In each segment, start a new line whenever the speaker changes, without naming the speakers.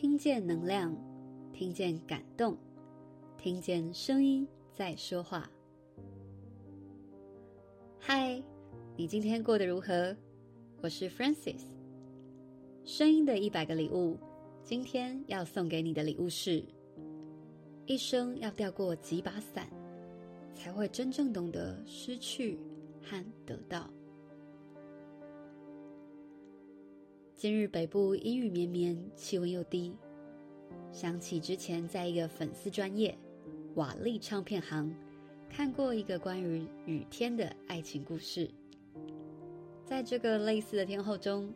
听见能量，听见感动，听见声音在说话。嗨，你今天过得如何？我是 Francis。声音的一百个礼物，今天要送给你的礼物是：一生要掉过几把伞，才会真正懂得失去和得到。今日北部阴雨绵绵，气温又低，想起之前在一个粉丝专业瓦力唱片行看过一个关于雨天的爱情故事，在这个类似的天候中，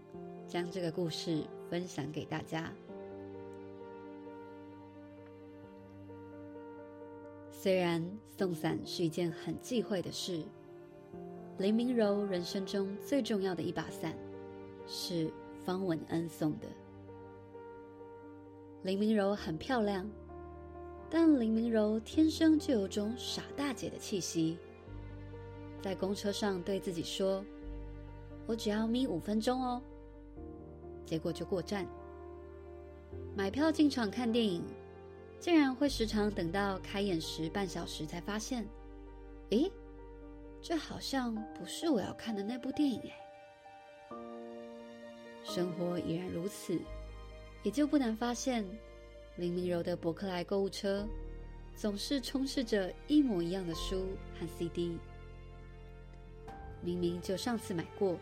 将这个故事分享给大家。虽然送伞是一件很忌讳的事，林明柔人生中最重要的一把伞是。方文恩送的。林明柔很漂亮，但林明柔天生就有种傻大姐的气息。在公车上对自己说：“我只要眯五分钟哦。”结果就过站。买票进场看电影，竟然会时常等到开演时半小时才发现，诶，这好像不是我要看的那部电影诶。生活已然如此，也就不难发现，林明柔的博客来购物车总是充斥着一模一样的书和 CD。明明就上次买过，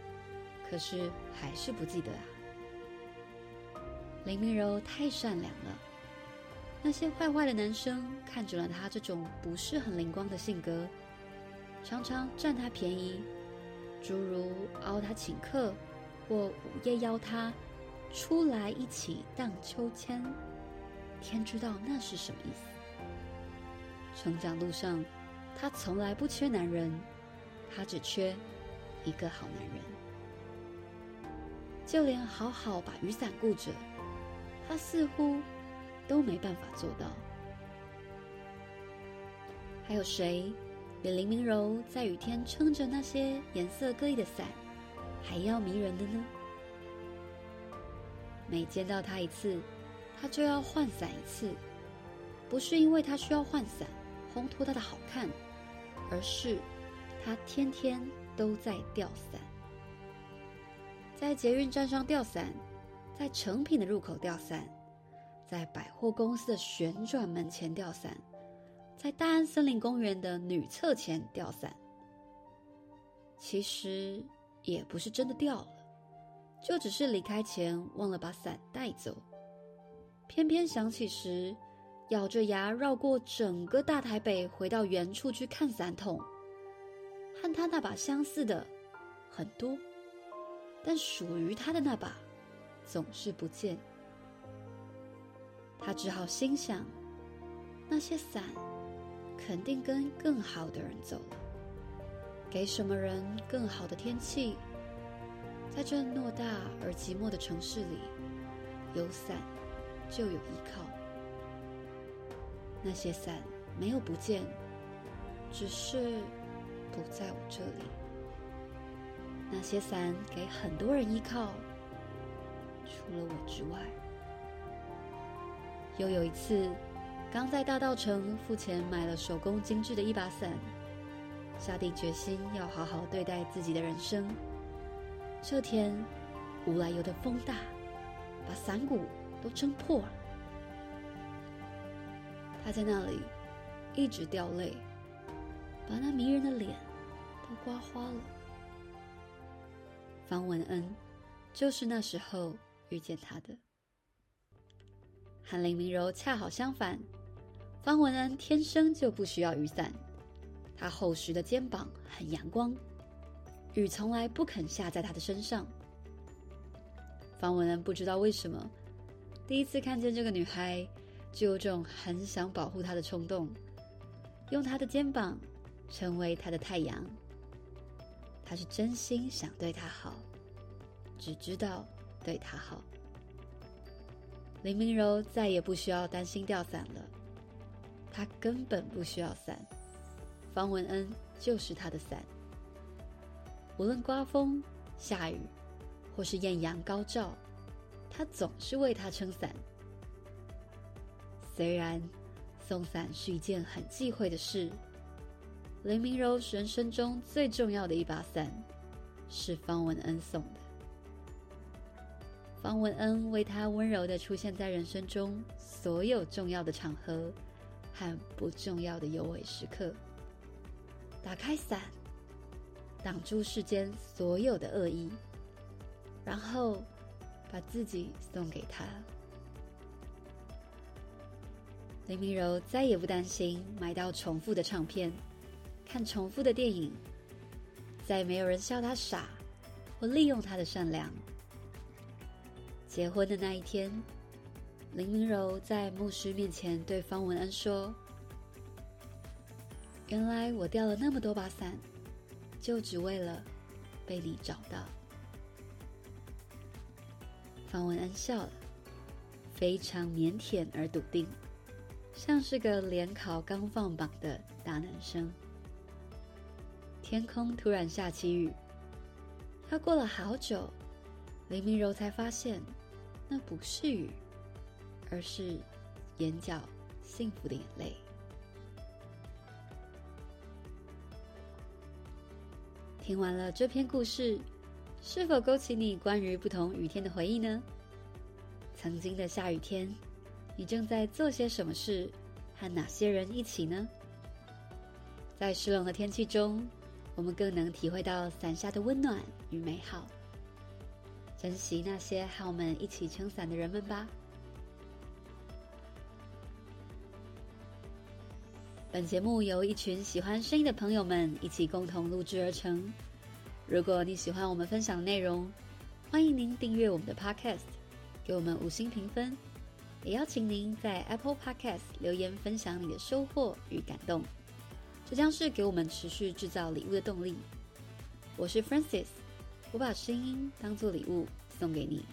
可是还是不记得啊。林明柔太善良了，那些坏坏的男生看准了她这种不是很灵光的性格，常常占她便宜，诸如凹她请客。或午夜邀他出来一起荡秋千，天知道那是什么意思。成长路上，他从来不缺男人，他只缺一个好男人。就连好好把雨伞顾着，他似乎都没办法做到。还有谁比林明柔在雨天撑着那些颜色各异的伞，还要迷人的呢？每见到他一次，他就要换伞一次，不是因为他需要换伞烘托他的好看，而是他天天都在吊伞，在捷运站上吊伞，在诚品的入口吊伞，在百货公司的旋转门前吊伞，在大安森林公园的女厕前吊伞。其实。也不是真的掉了，就只是离开前忘了把伞带走，偏偏想起时，咬着牙绕过整个大台北，回到原处去看伞筒，和他那把相似的很多，但属于他的那把总是不见。他只好心想，那些伞肯定跟更好的人走了。给什么人更好的天气？在这偌大而寂寞的城市里，有伞就有依靠。那些伞没有不见，只是不在我这里。那些伞给很多人依靠，除了我之外。又有一次，刚在大稻城付钱买了手工精致的一把伞。下定决心要好好对待自己的人生。这天，无来由的风大，把伞骨都撑破了。他在那里一直掉泪，把那迷人的脸都刮花了。方文恩就是那时候遇见他的。和林明柔恰好相反，方文恩天生就不需要雨伞。他厚实的肩膀很阳光，雨从来不肯下在他的身上。方文恩不知道为什么，第一次看见这个女孩，就有种很想保护她的冲动，用她的肩膀成为她的太阳。他是真心想对她好，只知道对她好。林明柔再也不需要担心掉伞了，她根本不需要伞。方文恩就是他的伞，无论刮风、下雨，或是艳阳高照，他总是为他撑伞，虽然送伞是一件很忌讳的事，林明柔人生中最重要的一把伞是方文恩送的。方文恩为他温柔的出现在人生中所有重要的场合和不重要的幽微时刻，打开伞，挡住世间所有的恶意，然后把自己送给他。林明柔再也不担心买到重复的唱片，看重复的电影，再也没有人笑他傻，或利用他的善良。结婚的那一天，林明柔在牧师面前对方文恩说：“原来我掉了那么多把伞，就只为了被你找到。”方文恩笑了，非常腼腆而笃定，像是个联考刚放榜的大男生。天空突然下起雨，他过了好久，林明柔才发现。那不是雨，而是眼角幸福的眼泪。听完了这篇故事，是否勾起你关于不同雨天的回忆呢？曾经的下雨天，你正在做些什么事？和哪些人一起呢？在湿冷的天气中，我们更能体会到伞下的温暖与美好。珍惜那些和我们一起撑伞的人们吧。本节目由一群喜欢声音的朋友们一起共同录制而成。如果你喜欢我们分享的内容，欢迎您订阅我们的 Podcast，给我们五星评分，也邀请您在 Apple Podcast 留言分享你的收获与感动，这将是给我们持续制造礼物的动力。我是 Francis。我把声音当做礼物送给你。